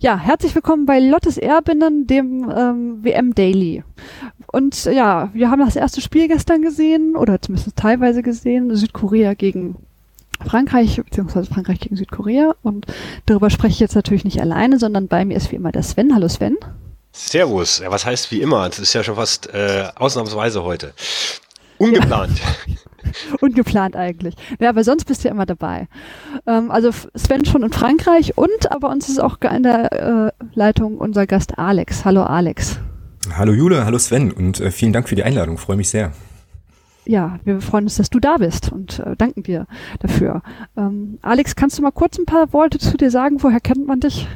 Ja, herzlich willkommen bei Lottes Erbinnen, dem ähm, WM Daily. Und ja, wir haben das erste Spiel gestern gesehen, oder zumindest teilweise gesehen, Südkorea gegen Frankreich, beziehungsweise Frankreich gegen Südkorea. Und darüber spreche ich jetzt natürlich nicht alleine, sondern bei mir ist wie immer der Sven. Hallo Sven. Servus. Ja, was heißt wie immer? Das ist ja schon fast äh, ausnahmsweise heute. Ungeplant. Ja. Ungeplant eigentlich. Ja, aber sonst bist du ja immer dabei. Ähm, also Sven schon in Frankreich und aber uns ist auch in der äh, Leitung unser Gast Alex. Hallo Alex. Hallo Jule, hallo Sven und äh, vielen Dank für die Einladung. Freue mich sehr. Ja, wir freuen uns, dass du da bist und äh, danken dir dafür. Ähm, Alex, kannst du mal kurz ein paar Worte zu dir sagen? Woher kennt man dich?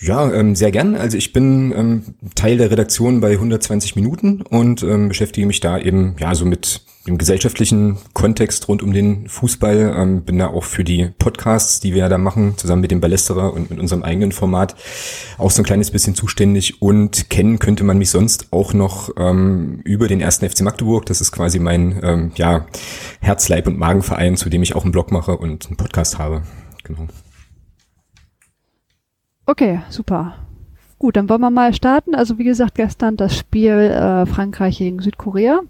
Ja, ähm, sehr gern. Also ich bin ähm, Teil der Redaktion bei 120 Minuten und ähm, beschäftige mich da eben ja so mit dem gesellschaftlichen Kontext rund um den Fußball. Ähm, bin da auch für die Podcasts, die wir ja da machen, zusammen mit dem Ballesterer und mit unserem eigenen Format, auch so ein kleines bisschen zuständig. Und kennen könnte man mich sonst auch noch ähm, über den ersten FC Magdeburg. Das ist quasi mein ähm, ja, Herz, Leib und Magenverein, zu dem ich auch einen Blog mache und einen Podcast habe. Genau. Okay, super. Gut, dann wollen wir mal starten. Also wie gesagt, gestern das Spiel äh, Frankreich gegen Südkorea.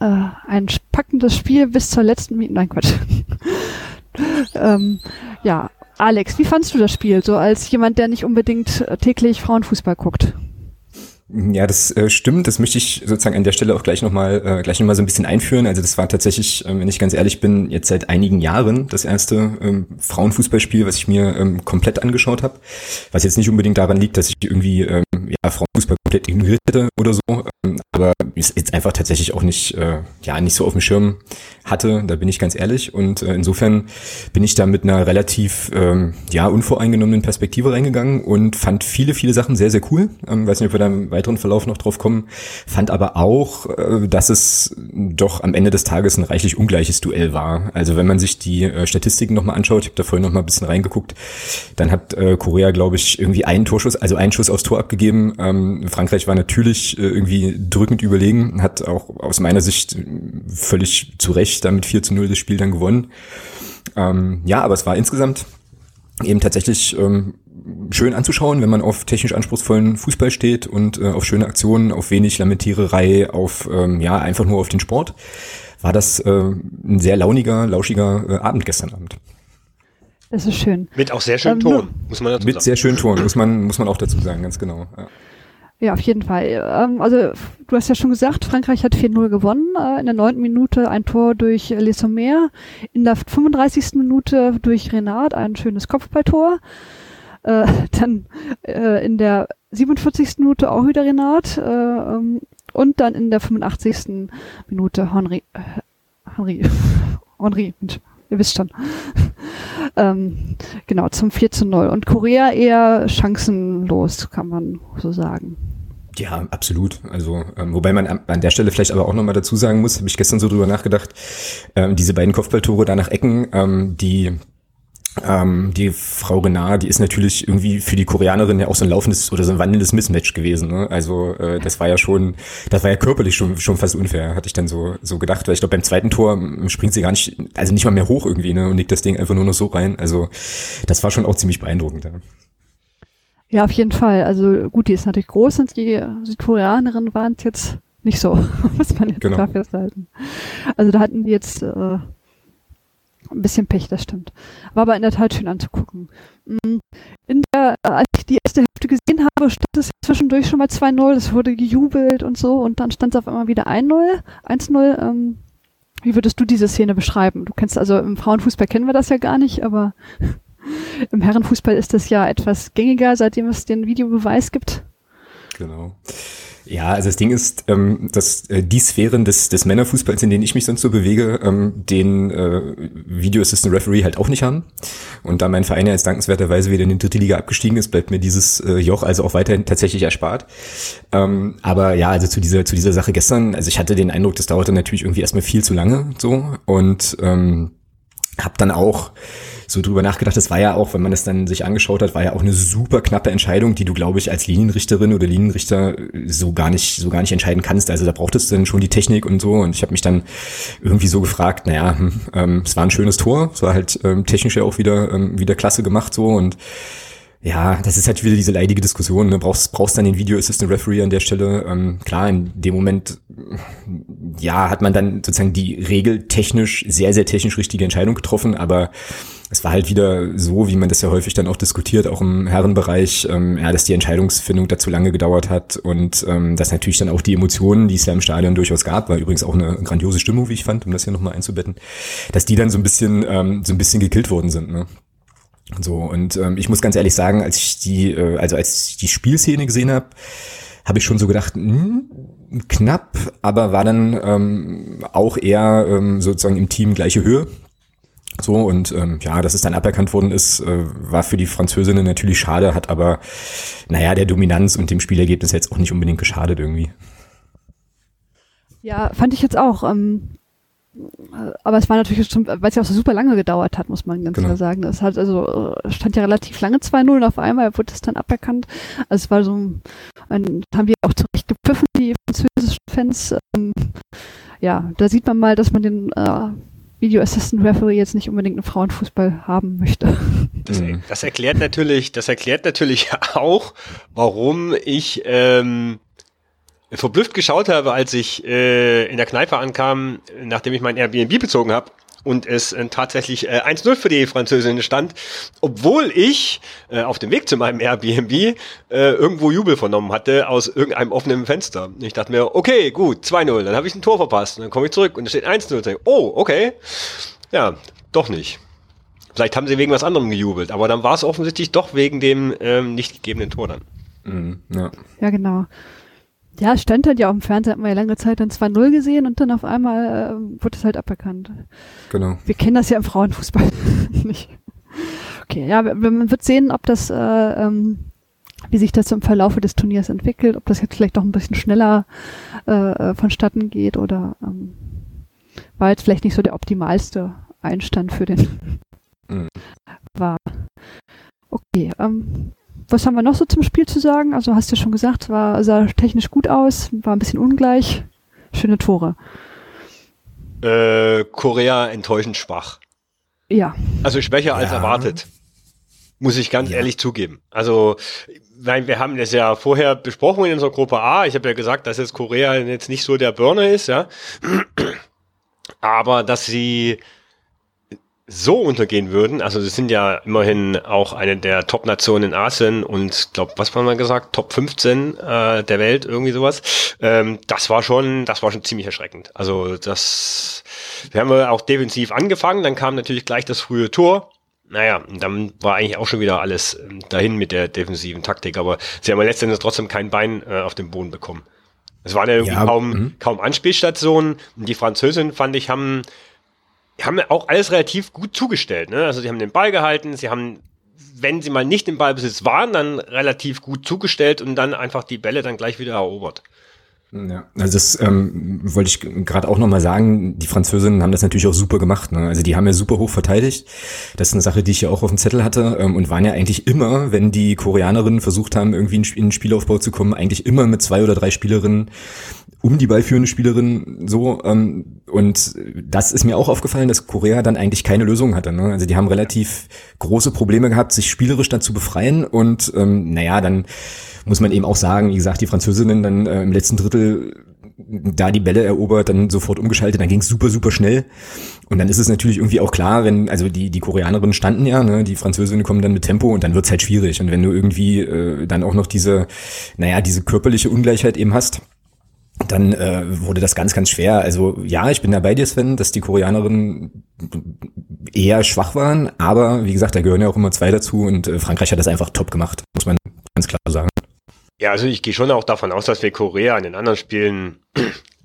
Äh, ein packendes Spiel bis zur letzten Minute. Nein, Quatsch. ähm, ja, Alex, wie fandst du das Spiel? So als jemand, der nicht unbedingt täglich Frauenfußball guckt. Ja, das äh, stimmt. Das möchte ich sozusagen an der Stelle auch gleich nochmal äh, gleich noch mal so ein bisschen einführen. Also das war tatsächlich, äh, wenn ich ganz ehrlich bin, jetzt seit einigen Jahren das erste ähm, Frauenfußballspiel, was ich mir ähm, komplett angeschaut habe. Was jetzt nicht unbedingt daran liegt, dass ich irgendwie ähm, ja, Frauenfußball komplett ignoriert hätte oder so, ähm, aber ist jetzt einfach tatsächlich auch nicht, äh, ja, nicht so auf dem Schirm hatte, da bin ich ganz ehrlich. Und äh, insofern bin ich da mit einer relativ, ähm, ja, unvoreingenommenen Perspektive reingegangen und fand viele, viele Sachen sehr, sehr cool. Ähm, weiß nicht, ob wir da weiteren Verlauf noch drauf kommen. Fand aber auch, äh, dass es doch am Ende des Tages ein reichlich ungleiches Duell war. Also wenn man sich die äh, Statistiken nochmal anschaut, ich habe da vorhin nochmal ein bisschen reingeguckt, dann hat äh, Korea, glaube ich, irgendwie einen Torschuss, also einen Schuss aufs Tor abgegeben. Ähm, Frankreich war natürlich irgendwie drückend überlegen, hat auch aus meiner Sicht völlig zu Recht damit 4 zu 0 das Spiel dann gewonnen. Ähm, ja, aber es war insgesamt eben tatsächlich ähm, schön anzuschauen, wenn man auf technisch anspruchsvollen Fußball steht und äh, auf schöne Aktionen, auf wenig Lamentiererei, auf ähm, ja einfach nur auf den Sport, war das äh, ein sehr launiger, lauschiger äh, Abend gestern Abend. Das ist schön. Mit auch sehr schönem ähm, Ton, muss man dazu Mit sagen. sehr schönem Ton, muss man, muss man auch dazu sagen, ganz genau. Ja. Ja, auf jeden Fall. Ähm, also du hast ja schon gesagt, Frankreich hat 4-0 gewonnen. Äh, in der neunten Minute ein Tor durch Les Sommer. In der 35. Minute durch Renard ein schönes Kopfballtor. Äh, dann äh, in der 47. Minute auch wieder Renard. Äh, ähm, und dann in der 85. Minute Henri. Äh, Henri. Henri. Ihr wisst schon. ähm, genau, zum 4 zu 0. Und Korea eher chancenlos, kann man so sagen. Ja, absolut. Also, ähm, wobei man an der Stelle vielleicht aber auch nochmal dazu sagen muss, habe ich gestern so drüber nachgedacht, ähm, diese beiden Kopfballtore da nach Ecken, ähm, die ähm, die Frau Renard, die ist natürlich irgendwie für die Koreanerin ja auch so ein laufendes oder so ein wandelndes Mismatch gewesen. Ne? Also äh, das war ja schon, das war ja körperlich schon schon fast unfair, hatte ich dann so so gedacht. Weil ich glaube beim zweiten Tor springt sie gar nicht, also nicht mal mehr hoch irgendwie ne? und legt das Ding einfach nur noch so rein. Also das war schon auch ziemlich beeindruckend. Ja. Ja, auf jeden Fall. Also gut, die ist natürlich groß und die Südkoreanerinnen waren es jetzt nicht so, muss man jetzt genau. klar festhalten. Also da hatten die jetzt äh, ein bisschen Pech, das stimmt. War aber in der Tat schön anzugucken. Mm, in der, als ich die erste Hälfte gesehen habe, stand es zwischendurch schon mal 2-0, es wurde gejubelt und so und dann stand es auf einmal wieder 1-0, 1-0. Ähm, wie würdest du diese Szene beschreiben? Du kennst also im Frauenfußball kennen wir das ja gar nicht, aber im Herrenfußball ist das ja etwas gängiger, seitdem es den Videobeweis gibt. Genau. Ja, also das Ding ist, ähm, dass äh, die Sphären des, des Männerfußballs, in denen ich mich sonst so bewege, ähm, den äh, Video Assistant Referee halt auch nicht haben. Und da mein Verein ja jetzt dankenswerterweise wieder in die dritte Liga abgestiegen ist, bleibt mir dieses äh, Joch also auch weiterhin tatsächlich erspart. Ähm, aber ja, also zu dieser, zu dieser Sache gestern, also ich hatte den Eindruck, das dauerte natürlich irgendwie erstmal viel zu lange so und ähm, habe dann auch so drüber nachgedacht, das war ja auch, wenn man es dann sich angeschaut hat, war ja auch eine super knappe Entscheidung, die du, glaube ich, als Linienrichterin oder Linienrichter so gar nicht, so gar nicht entscheiden kannst. Also da brauchtest du dann schon die Technik und so. Und ich habe mich dann irgendwie so gefragt, naja, hm, ähm, es war ein schönes Tor, es war halt ähm, technisch ja auch wieder, ähm, wieder klasse gemacht so und Ja, das ist halt wieder diese leidige Diskussion. Ne? Brauchst, brauchst dann den Video Assistant Referee an der Stelle. Ähm, klar, in dem Moment, ja, hat man dann sozusagen die regeltechnisch, sehr, sehr technisch richtige Entscheidung getroffen, aber es war halt wieder so, wie man das ja häufig dann auch diskutiert, auch im Herrenbereich, ähm, ja, dass die Entscheidungsfindung da zu lange gedauert hat und ähm, dass natürlich dann auch die Emotionen, die es ja im Stadion durchaus gab, war übrigens auch eine grandiose Stimmung, wie ich fand, um das hier nochmal einzubetten, dass die dann so ein bisschen, ähm, so ein bisschen gekillt worden sind. Ne? So, und ähm, ich muss ganz ehrlich sagen, als ich die, äh, also als ich die Spielszene gesehen habe, habe ich schon so gedacht, hm, knapp, aber war dann ähm, auch eher ähm, sozusagen im Team gleiche Höhe. So, und ähm, ja, dass es dann aberkannt worden ist, äh, war für die Französinnen natürlich schade, hat aber, naja, der Dominanz und dem Spielergebnis jetzt auch nicht unbedingt geschadet irgendwie. Ja, fand ich jetzt auch. Ähm, aber es war natürlich schon, weil es ja auch so super lange gedauert hat, muss man ganz genau. klar sagen. Es hat also stand ja relativ lange 2-0 und auf einmal wurde es dann aberkannt. Also es war so ein, haben wir auch zurecht gepfiffen, die französischen Fans. Ähm, ja, da sieht man mal, dass man den äh, Video Assistant Referee jetzt nicht unbedingt einen Frauenfußball haben möchte. Das, das erklärt natürlich, das erklärt natürlich auch, warum ich ähm, verblüfft geschaut habe, als ich äh, in der Kneipe ankam, nachdem ich mein Airbnb bezogen habe und es äh, tatsächlich äh, 1-0 für die Französin stand, obwohl ich äh, auf dem Weg zu meinem Airbnb äh, irgendwo Jubel vernommen hatte aus irgendeinem offenen Fenster. Ich dachte mir, okay, gut, 2-0, dann habe ich ein Tor verpasst und dann komme ich zurück und es steht 1-0. Oh, okay. Ja, doch nicht. Vielleicht haben sie wegen was anderem gejubelt, aber dann war es offensichtlich doch wegen dem ähm, nicht gegebenen Tor dann. Mhm, ja. ja, genau. Ja, es stand halt ja auch im Fernsehen, hat man ja lange Zeit dann 2-0 gesehen und dann auf einmal äh, wurde es halt aberkannt. Genau. Wir kennen das ja im Frauenfußball nicht. Okay, ja, man wird sehen, ob das, äh, ähm, wie sich das im Verlaufe des Turniers entwickelt, ob das jetzt vielleicht doch ein bisschen schneller äh, äh, vonstatten geht oder ähm, war jetzt vielleicht nicht so der optimalste Einstand für den mhm. war. Okay, ähm, was haben wir noch so zum Spiel zu sagen? Also hast du ja schon gesagt, war, sah technisch gut aus, war ein bisschen ungleich. Schöne Tore. Äh, Korea enttäuschend schwach. Ja. Also schwächer ja. als erwartet. Muss ich ganz ja. ehrlich zugeben. Also, weil wir haben das ja vorher besprochen in unserer Gruppe A. Ich habe ja gesagt, dass jetzt Korea jetzt nicht so der Burner ist, ja. Aber dass sie so untergehen würden, also sie sind ja immerhin auch eine der Top-Nationen in Asien und glaube, was war mal gesagt, Top 15 äh, der Welt, irgendwie sowas. Ähm, das war schon, das war schon ziemlich erschreckend. Also das, wir haben auch defensiv angefangen, dann kam natürlich gleich das frühe Tor. Naja, dann war eigentlich auch schon wieder alles ähm, dahin mit der defensiven Taktik, aber sie haben ja letztendlich trotzdem kein Bein äh, auf den Boden bekommen. Es waren ja, irgendwie ja, kaum, mh. kaum Anspielstationen. Die Französin, fand ich, haben haben auch alles relativ gut zugestellt. Ne? Also sie haben den Ball gehalten, sie haben, wenn sie mal nicht im Ballbesitz waren, dann relativ gut zugestellt und dann einfach die Bälle dann gleich wieder erobert. Ja, also das ähm, wollte ich gerade auch nochmal sagen, die Französinnen haben das natürlich auch super gemacht. Ne? Also die haben ja super hoch verteidigt. Das ist eine Sache, die ich ja auch auf dem Zettel hatte ähm, und waren ja eigentlich immer, wenn die Koreanerinnen versucht haben, irgendwie in, in den Spielaufbau zu kommen, eigentlich immer mit zwei oder drei Spielerinnen um die ballführende Spielerin so. Ähm, und das ist mir auch aufgefallen, dass Korea dann eigentlich keine Lösung hatte. Ne? Also die haben relativ große Probleme gehabt, sich spielerisch dann zu befreien. Und ähm, naja, dann muss man eben auch sagen, wie gesagt, die Französinnen dann äh, im letzten Drittel da die Bälle erobert, dann sofort umgeschaltet, dann ging es super, super schnell. Und dann ist es natürlich irgendwie auch klar, wenn, also die, die Koreanerinnen standen ja, ne, die Französinnen kommen dann mit Tempo und dann wird's halt schwierig. Und wenn du irgendwie äh, dann auch noch diese, naja, diese körperliche Ungleichheit eben hast, dann äh, wurde das ganz, ganz schwer. Also ja, ich bin da bei dir, Sven, dass die Koreanerinnen eher schwach waren, aber wie gesagt, da gehören ja auch immer zwei dazu und äh, Frankreich hat das einfach top gemacht, muss man ganz klar sagen. Ja, also ich gehe schon auch davon aus, dass wir Korea in den anderen Spielen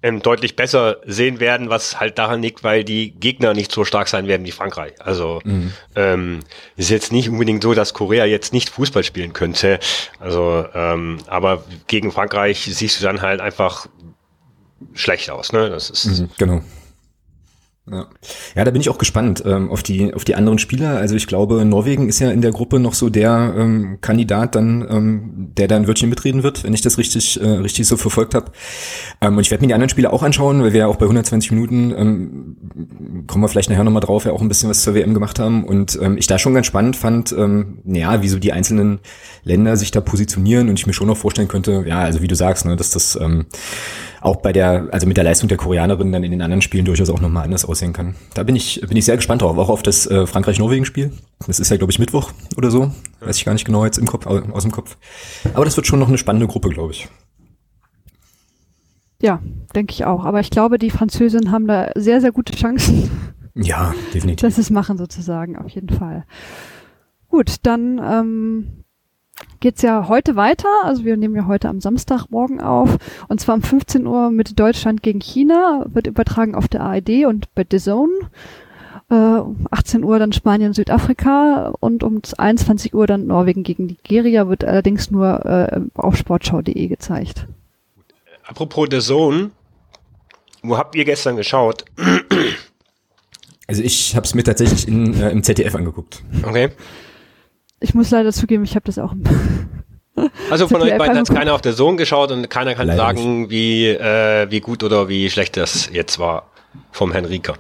ähm, deutlich besser sehen werden, was halt daran liegt, weil die Gegner nicht so stark sein werden wie Frankreich. Also mhm. ähm, ist jetzt nicht unbedingt so, dass Korea jetzt nicht Fußball spielen könnte. Also, ähm, aber gegen Frankreich siehst du dann halt einfach schlecht aus, ne? Das ist mhm, genau. Ja. ja, da bin ich auch gespannt ähm, auf die auf die anderen Spieler. Also ich glaube, Norwegen ist ja in der Gruppe noch so der ähm, Kandidat, dann ähm, der da ein Wörtchen mitreden wird, wenn ich das richtig äh, richtig so verfolgt habe. Ähm, und ich werde mir die anderen Spieler auch anschauen, weil wir ja auch bei 120 Minuten ähm, kommen wir vielleicht nachher nochmal drauf, ja auch ein bisschen was zur WM gemacht haben und ähm, ich da schon ganz spannend fand, ähm, ja, wie so die einzelnen Länder sich da positionieren und ich mir schon noch vorstellen könnte, ja, also wie du sagst, ne, dass das ähm, auch bei der, also mit der Leistung der Koreanerin dann in den anderen Spielen durchaus auch nochmal anders aussehen kann. Da bin ich, bin ich sehr gespannt drauf, auch auf das äh, Frankreich-Norwegen-Spiel. Das ist ja, glaube ich, Mittwoch oder so. Weiß ich gar nicht genau jetzt im Kopf, aus dem Kopf. Aber das wird schon noch eine spannende Gruppe, glaube ich. Ja, denke ich auch. Aber ich glaube, die Französinnen haben da sehr, sehr gute Chancen. Ja, definitiv. Dass sie es machen sozusagen, auf jeden Fall. Gut, dann ähm, geht's ja heute weiter. Also wir nehmen ja heute am Samstagmorgen auf. Und zwar um 15 Uhr mit Deutschland gegen China. Wird übertragen auf der ARD und bei The Zone. Äh, um 18 Uhr dann Spanien, Südafrika und um 21 Uhr dann Norwegen gegen Nigeria wird allerdings nur äh, auf sportschau.de gezeigt. Apropos The Zone, wo habt ihr gestern geschaut? Also ich habe es mir tatsächlich in, äh, im ZDF angeguckt. Okay. Ich muss leider zugeben, ich habe das auch. Also von euch beiden hat keiner auf der Sohn geschaut und keiner kann leider sagen, nicht. wie, äh, wie gut oder wie schlecht das jetzt war vom Herrn Rieker.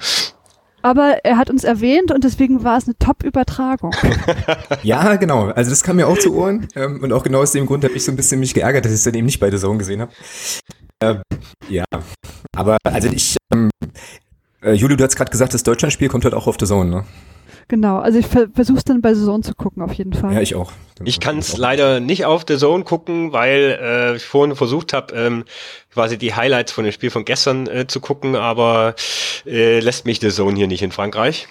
Aber er hat uns erwähnt und deswegen war es eine Top-Übertragung. ja, genau. Also das kam mir auch zu Ohren. Ähm, und auch genau aus dem Grund habe ich so ein bisschen mich geärgert, dass ich es dann eben nicht bei der Zone gesehen habe. Ähm, ja, aber also ich, ähm, äh, Juli, du hast gerade gesagt, das Deutschlandspiel kommt halt auch auf der Zone, ne? Genau, also ich ver versuche dann bei Zone zu gucken, auf jeden Fall. Ja, ich auch. Ich kann es leider nicht auf der Zone gucken, weil äh, ich vorhin versucht habe, ähm, quasi die Highlights von dem Spiel von gestern äh, zu gucken, aber äh, lässt mich der Zone hier nicht in Frankreich.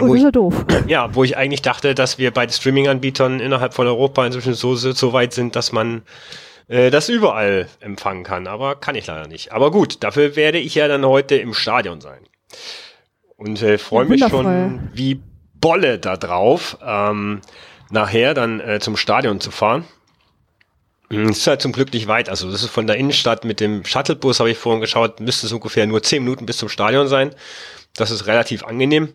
Oh, ist ja doof. Ja, wo ich eigentlich dachte, dass wir bei den Streaming-Anbietern innerhalb von Europa inzwischen so, so weit sind, dass man äh, das überall empfangen kann. Aber kann ich leider nicht. Aber gut, dafür werde ich ja dann heute im Stadion sein. Und äh, freue ja, mich schon wie Bolle da drauf, ähm, nachher dann äh, zum Stadion zu fahren. Es ist halt zum Glück nicht weit. Also das ist von der Innenstadt mit dem Shuttlebus, habe ich vorhin geschaut, müsste es ungefähr nur zehn Minuten bis zum Stadion sein. Das ist relativ angenehm.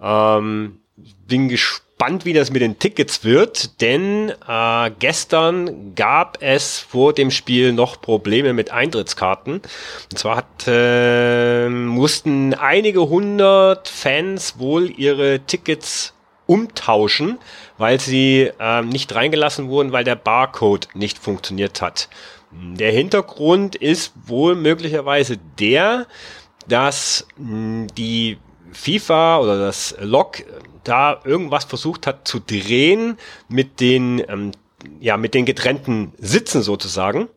Ähm, bin gespannt gespannt, wie das mit den Tickets wird, denn äh, gestern gab es vor dem Spiel noch Probleme mit Eintrittskarten. Und zwar hat, äh, mussten einige hundert Fans wohl ihre Tickets umtauschen, weil sie äh, nicht reingelassen wurden, weil der Barcode nicht funktioniert hat. Der Hintergrund ist wohl möglicherweise der, dass mh, die FIFA oder das Log da irgendwas versucht hat zu drehen mit den, ähm, ja, mit den getrennten Sitzen sozusagen.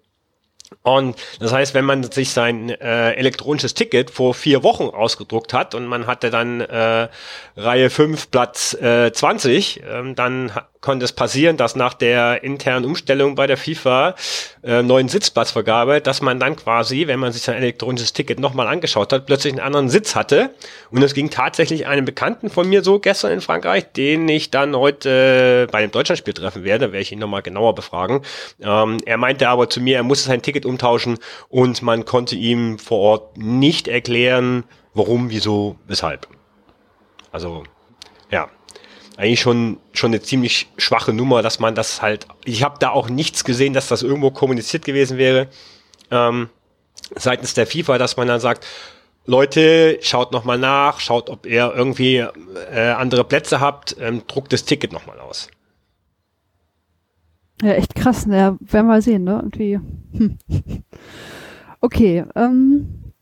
Und das heißt, wenn man sich sein äh, elektronisches Ticket vor vier Wochen ausgedruckt hat und man hatte dann äh, Reihe 5 Platz äh, 20, ähm, dann konnte es passieren, dass nach der internen Umstellung bei der FIFA äh, neuen Sitzplatzvergabe, dass man dann quasi, wenn man sich sein elektronisches Ticket nochmal angeschaut hat, plötzlich einen anderen Sitz hatte. Und es ging tatsächlich einem Bekannten von mir so gestern in Frankreich, den ich dann heute äh, bei dem Deutschlandspiel treffen werde, werde ich ihn nochmal genauer befragen. Ähm, er meinte aber zu mir, er musste sein Ticket umtauschen und man konnte ihm vor Ort nicht erklären, warum, wieso, weshalb. Also, ja, eigentlich schon, schon eine ziemlich schwache Nummer, dass man das halt, ich habe da auch nichts gesehen, dass das irgendwo kommuniziert gewesen wäre, ähm, seitens der FIFA, dass man dann sagt, Leute, schaut nochmal nach, schaut, ob ihr irgendwie äh, andere Plätze habt, ähm, druckt das Ticket nochmal aus. Ja, echt krass, ne? Werden wir sehen, ne? Irgendwie. Okay, ähm,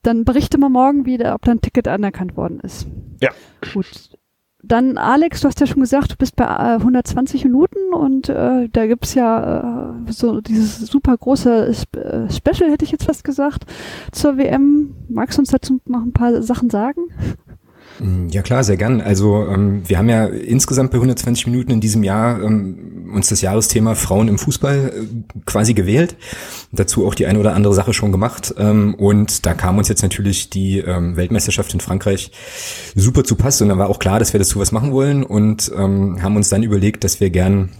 dann berichte mal morgen wieder, ob dein Ticket anerkannt worden ist. Ja. Gut. Dann, Alex, du hast ja schon gesagt, du bist bei äh, 120 Minuten und äh, da gibt's ja äh, so dieses super große Spe äh, Special, hätte ich jetzt fast gesagt, zur WM. Magst du uns dazu noch ein paar Sachen sagen? Mm, ja klar, sehr gern. Also ähm, wir haben ja insgesamt bei 120 Minuten in diesem Jahr ähm, uns das Jahresthema Frauen im Fußball äh, quasi gewählt. Dazu auch die eine oder andere Sache schon gemacht. Ähm, und da kam uns jetzt natürlich die ähm, Weltmeisterschaft in Frankreich super zu Pass. Und dann war auch klar, dass wir dazu was machen wollen und ähm, haben uns dann überlegt, dass wir gern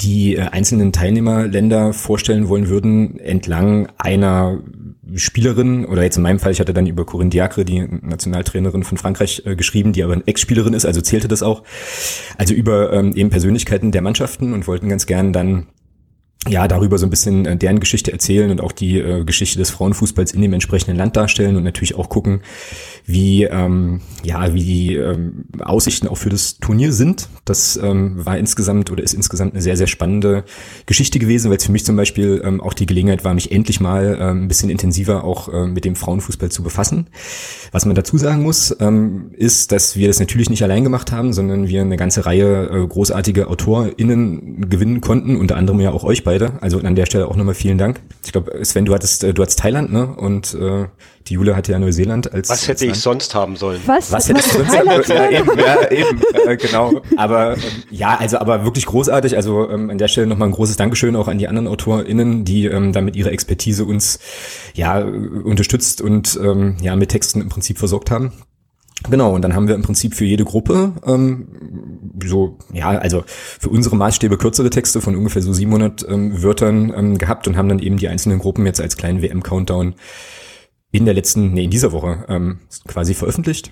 die äh, einzelnen Teilnehmerländer vorstellen wollen würden entlang einer Spielerin, oder jetzt in meinem Fall, ich hatte dann über Corinne Diacre, die Nationaltrainerin von Frankreich, äh, geschrieben, die aber Ex-Spielerin ist, also zählte das auch. Also über ähm, eben Persönlichkeiten der Mannschaften und wollten ganz gern dann ja, darüber so ein bisschen äh, deren Geschichte erzählen und auch die äh, Geschichte des Frauenfußballs in dem entsprechenden Land darstellen und natürlich auch gucken, wie ähm, ja wie die ähm, Aussichten auch für das Turnier sind. Das ähm, war insgesamt oder ist insgesamt eine sehr sehr spannende Geschichte gewesen, weil es für mich zum Beispiel ähm, auch die Gelegenheit war, mich endlich mal ähm, ein bisschen intensiver auch äh, mit dem Frauenfußball zu befassen. Was man dazu sagen muss, ähm, ist, dass wir das natürlich nicht allein gemacht haben, sondern wir eine ganze Reihe äh, großartige AutorInnen gewinnen konnten, unter anderem ja auch euch beide. Also an der Stelle auch nochmal vielen Dank. Ich glaube, Sven, du hattest, äh, du hattest Thailand, ne? Und äh, die Jule hatte ja Neuseeland als. Was hätte als ich sonst haben sollen? Was? Was hätte ich sonst haben sollen? Ja, eben, ja, eben äh, genau. Aber ähm, ja, also aber wirklich großartig. Also ähm, an der Stelle nochmal ein großes Dankeschön auch an die anderen AutorInnen, die ähm, damit ihre Expertise uns ja unterstützt und ähm, ja mit Texten im Prinzip versorgt haben. Genau, und dann haben wir im Prinzip für jede Gruppe ähm, so, ja, also für unsere Maßstäbe kürzere Texte von ungefähr so 700 ähm, Wörtern ähm, gehabt und haben dann eben die einzelnen Gruppen jetzt als kleinen WM-Countdown in der letzten, nee, in dieser Woche ähm, quasi veröffentlicht.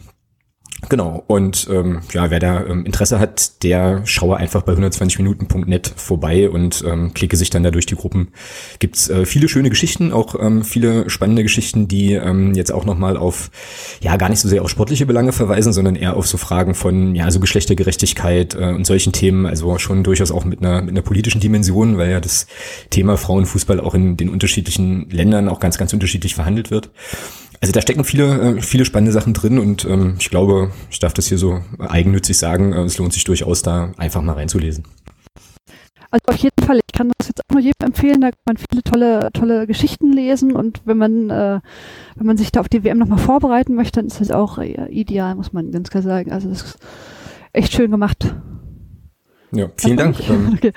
Genau, und ähm, ja, wer da ähm, Interesse hat, der schaue einfach bei 120minuten.net vorbei und ähm, klicke sich dann da durch die Gruppen. Gibt's äh, viele schöne Geschichten, auch ähm, viele spannende Geschichten, die ähm, jetzt auch nochmal auf, ja, gar nicht so sehr auf sportliche Belange verweisen, sondern eher auf so Fragen von, ja, so Geschlechtergerechtigkeit äh, und solchen Themen, also schon durchaus auch mit einer, mit einer politischen Dimension, weil ja das Thema Frauenfußball auch in den unterschiedlichen Ländern auch ganz, ganz unterschiedlich verhandelt wird. Also da stecken viele, äh, viele spannende Sachen drin und ähm, ich glaube, ich darf das hier so eigennützig sagen, äh, es lohnt sich durchaus da einfach mal reinzulesen. Also auf jeden Fall, ich kann das jetzt auch nur jedem empfehlen, da kann man viele tolle, tolle Geschichten lesen und wenn man, äh, wenn man sich da auf die WM nochmal vorbereiten möchte, dann ist das auch äh, ideal, muss man ganz klar sagen. Also das ist echt schön gemacht. Ja, vielen Dank. Ähm, okay.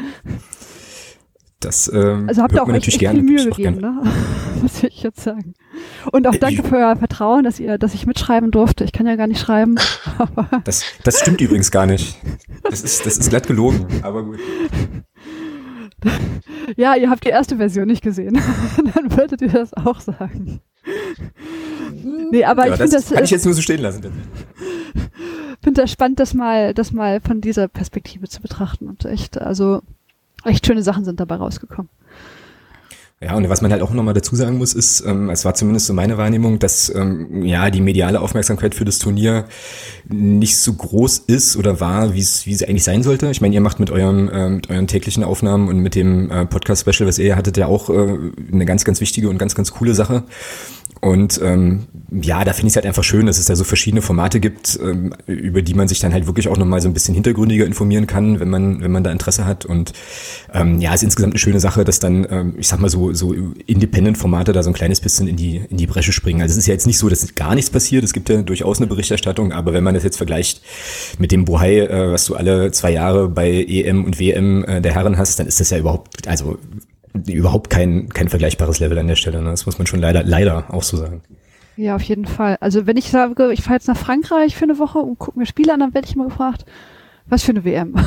Das ähm, also habt ihr auch echt, gerne, viel Mühe gegeben, ne? muss ich jetzt sagen. Und auch äh, danke für euer Vertrauen, dass ihr, dass ich mitschreiben durfte. Ich kann ja gar nicht schreiben. das, das stimmt übrigens gar nicht. Das ist, das ist glatt gelogen, aber gut. Ja, ihr habt die erste Version nicht gesehen. Dann würdet ihr das auch sagen. Nee, aber ja, ich finde das. Kann ich jetzt nur so stehen lassen. finde das spannend, das mal, das mal von dieser Perspektive zu betrachten und echt, also echt schöne Sachen sind dabei rausgekommen. Ja, und was man halt auch nochmal dazu sagen muss, ist, ähm, es war zumindest so meine Wahrnehmung, dass ähm, ja die mediale Aufmerksamkeit für das Turnier nicht so groß ist oder war, wie es wie es eigentlich sein sollte. Ich meine, ihr macht mit eurem äh, mit euren täglichen Aufnahmen und mit dem äh, Podcast-Special, was ihr hattet, ja auch äh, eine ganz, ganz wichtige und ganz, ganz coole Sache. Und ähm, ja, da finde ich es halt einfach schön, dass es da so verschiedene Formate gibt, ähm, über die man sich dann halt wirklich auch nochmal so ein bisschen hintergründiger informieren kann, wenn man, wenn man da Interesse hat. Und ähm, ja, ist insgesamt eine schöne Sache, dass dann, ähm, ich sag mal so, so Independent-Formate da so ein kleines bisschen in die, in die Bresche springen. Also es ist ja jetzt nicht so, dass gar nichts passiert. Es gibt ja durchaus eine Berichterstattung, aber wenn man das jetzt vergleicht mit dem Bohai, äh, was du alle zwei Jahre bei EM und WM äh, der Herren hast, dann ist das ja überhaupt, also überhaupt kein, kein vergleichbares Level an der Stelle. Ne? Das muss man schon leider, leider auch so sagen. Ja, auf jeden Fall. Also wenn ich sage, ich fahre jetzt nach Frankreich für eine Woche und gucke mir Spiele an, dann werde ich immer gefragt, was für eine WM?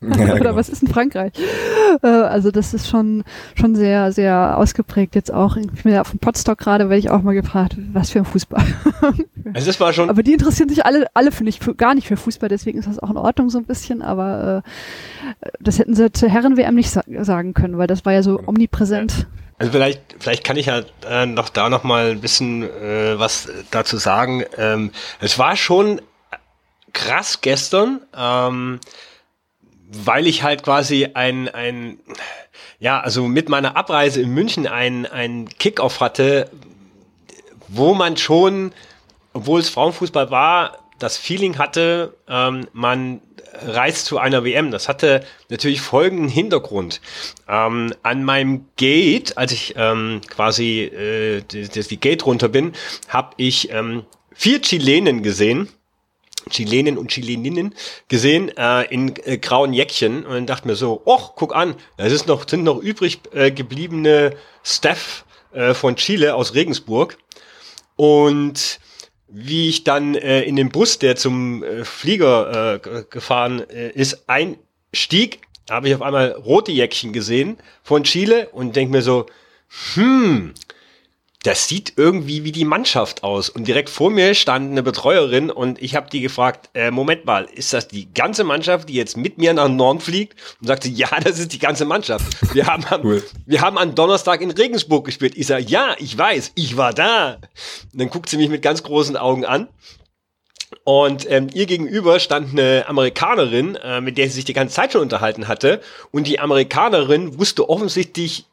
Ja, Oder genau. was ist in Frankreich? Äh, also das ist schon schon sehr sehr ausgeprägt jetzt auch. Ich bin ja auf dem Podstock gerade, werde ich auch mal gefragt, was für ein Fußball. Also das war schon. Aber die interessieren sich alle alle finde ich gar nicht für Fußball, deswegen ist das auch in Ordnung so ein bisschen. Aber äh, das hätten sie zur Herren WM nicht sa sagen können, weil das war ja so omnipräsent. Also vielleicht, vielleicht kann ich ja äh, noch da noch mal ein bisschen äh, was dazu sagen. Ähm, es war schon krass gestern, ähm, weil ich halt quasi ein, ein, ja, also mit meiner Abreise in München ein, ein Kickoff hatte, wo man schon, obwohl es Frauenfußball war, das Feeling hatte, ähm, man reist zu einer WM. Das hatte natürlich folgenden Hintergrund. Ähm, an meinem Gate, als ich ähm, quasi äh, die, die Gate runter bin, habe ich ähm, vier Chilenen gesehen Chilenen und Chileninnen gesehen äh, in äh, grauen Jäckchen und dachte mir so, och, guck an, es ist noch, sind noch übrig äh, gebliebene Staff äh, von Chile aus Regensburg. Und wie ich dann äh, in den Bus, der zum äh, Flieger äh, gefahren äh, ist, einstieg, habe ich auf einmal rote Jäckchen gesehen von Chile und denk mir so, hm, das sieht irgendwie wie die Mannschaft aus. Und direkt vor mir stand eine Betreuerin und ich habe die gefragt, äh, Moment mal, ist das die ganze Mannschaft, die jetzt mit mir nach Norden fliegt? Und sagte, ja, das ist die ganze Mannschaft. Wir haben, am, cool. wir haben am Donnerstag in Regensburg gespielt. Ich sage, ja, ich weiß, ich war da. Und dann guckt sie mich mit ganz großen Augen an. Und ähm, ihr gegenüber stand eine Amerikanerin, äh, mit der sie sich die ganze Zeit schon unterhalten hatte. Und die Amerikanerin wusste offensichtlich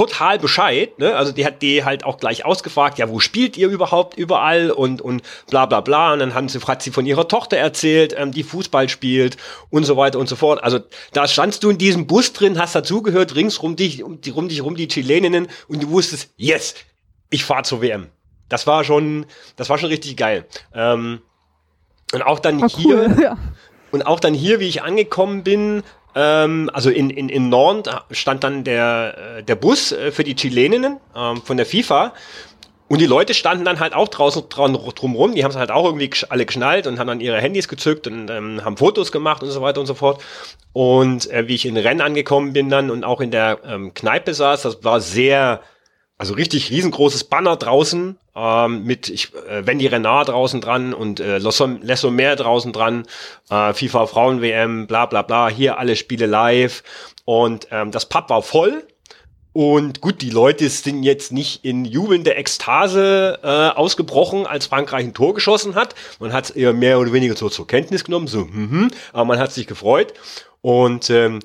total Bescheid, ne? Also die hat die halt auch gleich ausgefragt, ja, wo spielt ihr überhaupt überall und und bla bla bla. Und dann haben sie, hat sie von ihrer Tochter erzählt, ähm, die Fußball spielt und so weiter und so fort. Also da standst du in diesem Bus drin, hast dazugehört, ringsrum dich, um, die, rum dich rum die Chileninnen und du wusstest, yes, ich fahr zur WM. Das war schon, das war schon richtig geil. Ähm, und auch dann war hier, cool, ja. und auch dann hier, wie ich angekommen bin, ähm, also in, in, in Nord stand dann der, äh, der Bus äh, für die Chileninnen ähm, von der FIFA. Und die Leute standen dann halt auch draußen dran, drumrum, die haben es halt auch irgendwie alle geschnallt und haben dann ihre Handys gezückt und ähm, haben Fotos gemacht und so weiter und so fort. Und äh, wie ich in Rennen angekommen bin dann und auch in der ähm, Kneipe saß, das war sehr, also richtig riesengroßes Banner draußen ähm, mit ich, äh, Wendy Renard draußen dran und äh, Lessomer draußen dran, äh, FIFA Frauen WM, bla bla bla, hier alle Spiele live und ähm, das Pub war voll. Und gut, die Leute sind jetzt nicht in jubelnde Ekstase äh, ausgebrochen, als Frankreich ein Tor geschossen hat. Man hat es eher mehr oder weniger so zur Kenntnis genommen, so, mhm, aber man hat sich gefreut. Und ähm,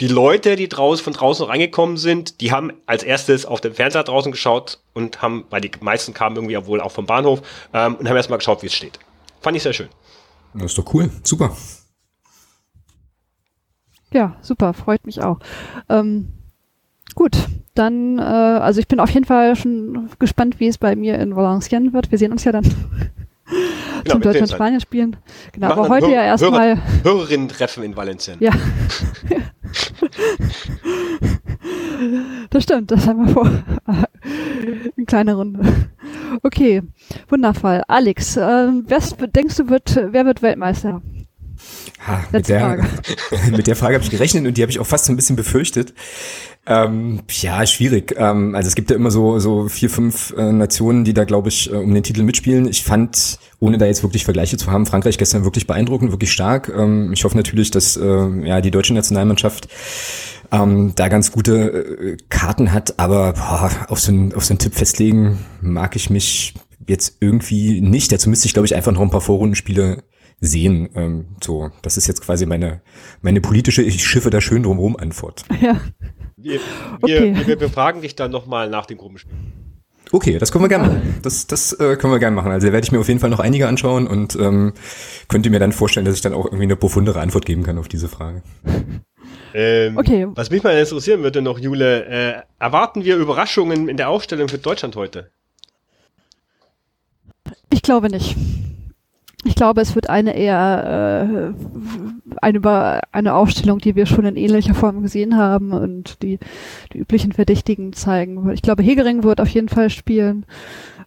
die Leute, die draußen, von draußen reingekommen sind, die haben als erstes auf den Fernseher draußen geschaut und haben, weil die meisten kamen irgendwie wohl auch vom Bahnhof, ähm, und haben erstmal geschaut, wie es steht. Fand ich sehr schön. Das ist doch cool. Super. Ja, super. Freut mich auch. Ähm, gut, dann, äh, also ich bin auf jeden Fall schon gespannt, wie es bei mir in Valenciennes wird. Wir sehen uns ja dann genau, zum Deutschland-Spanien spielen. Genau, aber heute Hör ja erstmal. Hörer, Hörerinnen-Treffen in Valenciennes. Ja. das stimmt, das haben wir vor. In kleiner Runde. Okay, wundervoll. Alex, äh, was denkst du, wird, wer wird Weltmeister? Ha, mit, der, mit der Frage habe ich gerechnet und die habe ich auch fast so ein bisschen befürchtet. Ähm, ja, schwierig. Ähm, also es gibt ja immer so, so vier, fünf äh, Nationen, die da, glaube ich, äh, um den Titel mitspielen. Ich fand, ohne da jetzt wirklich Vergleiche zu haben, Frankreich gestern wirklich beeindruckend, wirklich stark. Ähm, ich hoffe natürlich, dass äh, ja die deutsche Nationalmannschaft ähm, da ganz gute äh, Karten hat, aber boah, auf, so einen, auf so einen Tipp festlegen mag ich mich jetzt irgendwie nicht. Dazu müsste ich, glaube ich, einfach noch ein paar Vorrundenspiele sehen. Ähm, so, das ist jetzt quasi meine, meine politische Ich schiffe da schön drumherum Antwort. Ja. Wir, okay. wir, wir, wir fragen dich dann nochmal nach dem Gruppenspiel. Okay, das können wir gerne machen. Das, das äh, können wir gerne machen. Also werde ich mir auf jeden Fall noch einige anschauen und ähm, könnte mir dann vorstellen, dass ich dann auch irgendwie eine profundere Antwort geben kann auf diese Frage. Ähm, okay. Was mich mal interessieren würde noch, Jule, äh, erwarten wir Überraschungen in der Aufstellung für Deutschland heute? Ich glaube nicht. Ich glaube, es wird eine eher äh, eine, eine Aufstellung, die wir schon in ähnlicher Form gesehen haben und die, die üblichen Verdächtigen zeigen. Ich glaube, Hegering wird auf jeden Fall spielen,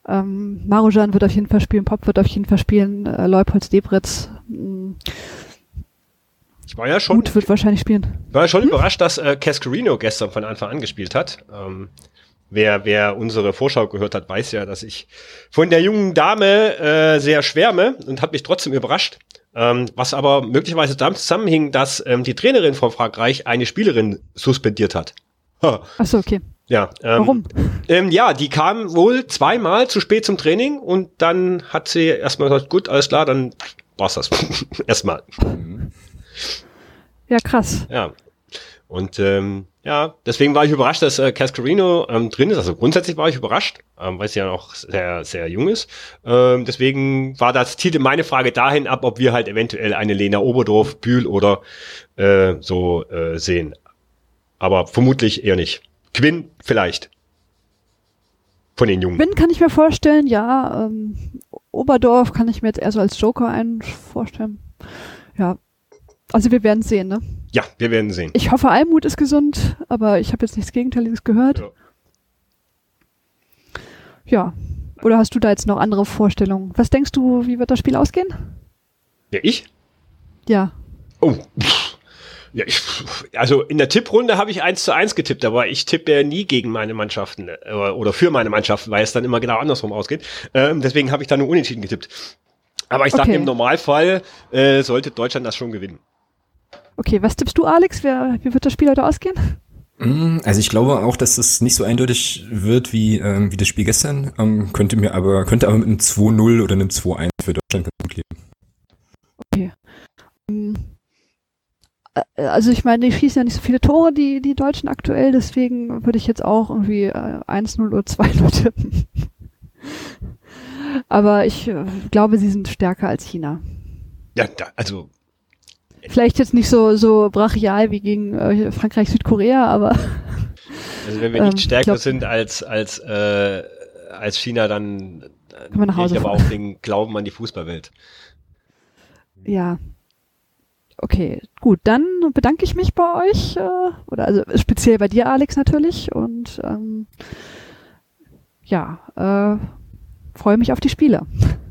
ähm, Marujan wird auf jeden Fall spielen, Pop wird auf jeden Fall spielen, äh, Leupolz Debritz. Ich war ja schon. Gut wird wahrscheinlich spielen. Ich war ja schon hm? überrascht, dass äh, Cascarino gestern von Anfang an gespielt hat. Ähm, Wer, wer unsere Vorschau gehört hat, weiß ja, dass ich von der jungen Dame äh, sehr schwärme und hat mich trotzdem überrascht. Ähm, was aber möglicherweise damit zusammenhing, dass ähm, die Trainerin von Frankreich eine Spielerin suspendiert hat. Ach so, okay. Ja. Ähm, Warum? Ähm, ja, die kam wohl zweimal zu spät zum Training und dann hat sie erstmal gesagt, gut, alles klar, dann war's das. erstmal. Ja, krass. Ja. Und ähm, ja, deswegen war ich überrascht, dass äh, Cascarino ähm, drin ist. Also grundsätzlich war ich überrascht, ähm, weil sie ja noch sehr, sehr jung ist. Ähm, deswegen war das Titel meine Frage dahin ab, ob wir halt eventuell eine Lena Oberdorf, Bühl oder äh, so äh, sehen. Aber vermutlich eher nicht. Quinn vielleicht. Von den Jungen. Quinn kann ich mir vorstellen, ja. Ähm, Oberdorf kann ich mir jetzt eher so als Joker einen vorstellen. Ja. Also wir werden sehen, ne? Ja, wir werden sehen. Ich hoffe, Almut ist gesund, aber ich habe jetzt nichts Gegenteiliges gehört. Ja. ja. Oder hast du da jetzt noch andere Vorstellungen? Was denkst du, wie wird das Spiel ausgehen? Ja, ich? Ja. Oh. Ja, ich, also in der Tipprunde habe ich eins zu eins getippt, aber ich tippe ja nie gegen meine Mannschaften äh, oder für meine Mannschaften, weil es dann immer genau andersrum ausgeht. Ähm, deswegen habe ich da nur unentschieden getippt. Aber ich okay. sage, im Normalfall äh, sollte Deutschland das schon gewinnen. Okay, was tippst du, Alex? Wer, wie wird das Spiel heute ausgehen? Mm, also ich glaube auch, dass es nicht so eindeutig wird wie, ähm, wie das Spiel gestern. Ähm, könnte mir aber, könnte aber mit einem 2-0 oder einem 2-1 für Deutschland gut leben. Okay. Um, äh, also ich meine, die schießen ja nicht so viele Tore, die, die Deutschen aktuell, deswegen würde ich jetzt auch irgendwie äh, 1-0 oder 2-0 tippen. aber ich äh, glaube, sie sind stärker als China. Ja, da, also Vielleicht jetzt nicht so, so brachial wie gegen äh, Frankreich, Südkorea, aber. Also wenn wir nicht ähm, stärker glaub, sind als, als, äh, als China, dann kann nach Hause ich aber auch den Glauben an die Fußballwelt. Ja. Okay, gut, dann bedanke ich mich bei euch, äh, oder also speziell bei dir, Alex, natürlich. Und ähm, ja, äh, freue mich auf die Spiele.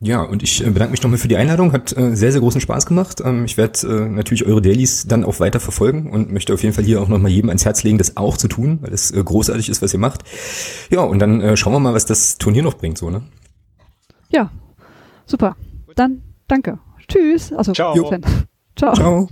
Ja, und ich äh, bedanke mich nochmal für die Einladung. Hat äh, sehr, sehr großen Spaß gemacht. Ähm, ich werde äh, natürlich eure Dailies dann auch weiter verfolgen und möchte auf jeden Fall hier auch nochmal jedem ans Herz legen, das auch zu tun, weil es äh, großartig ist, was ihr macht. Ja, und dann äh, schauen wir mal, was das Turnier noch bringt, so, ne? Ja, super. Dann danke. Tschüss. Also, Ciao. Ciao. Ciao.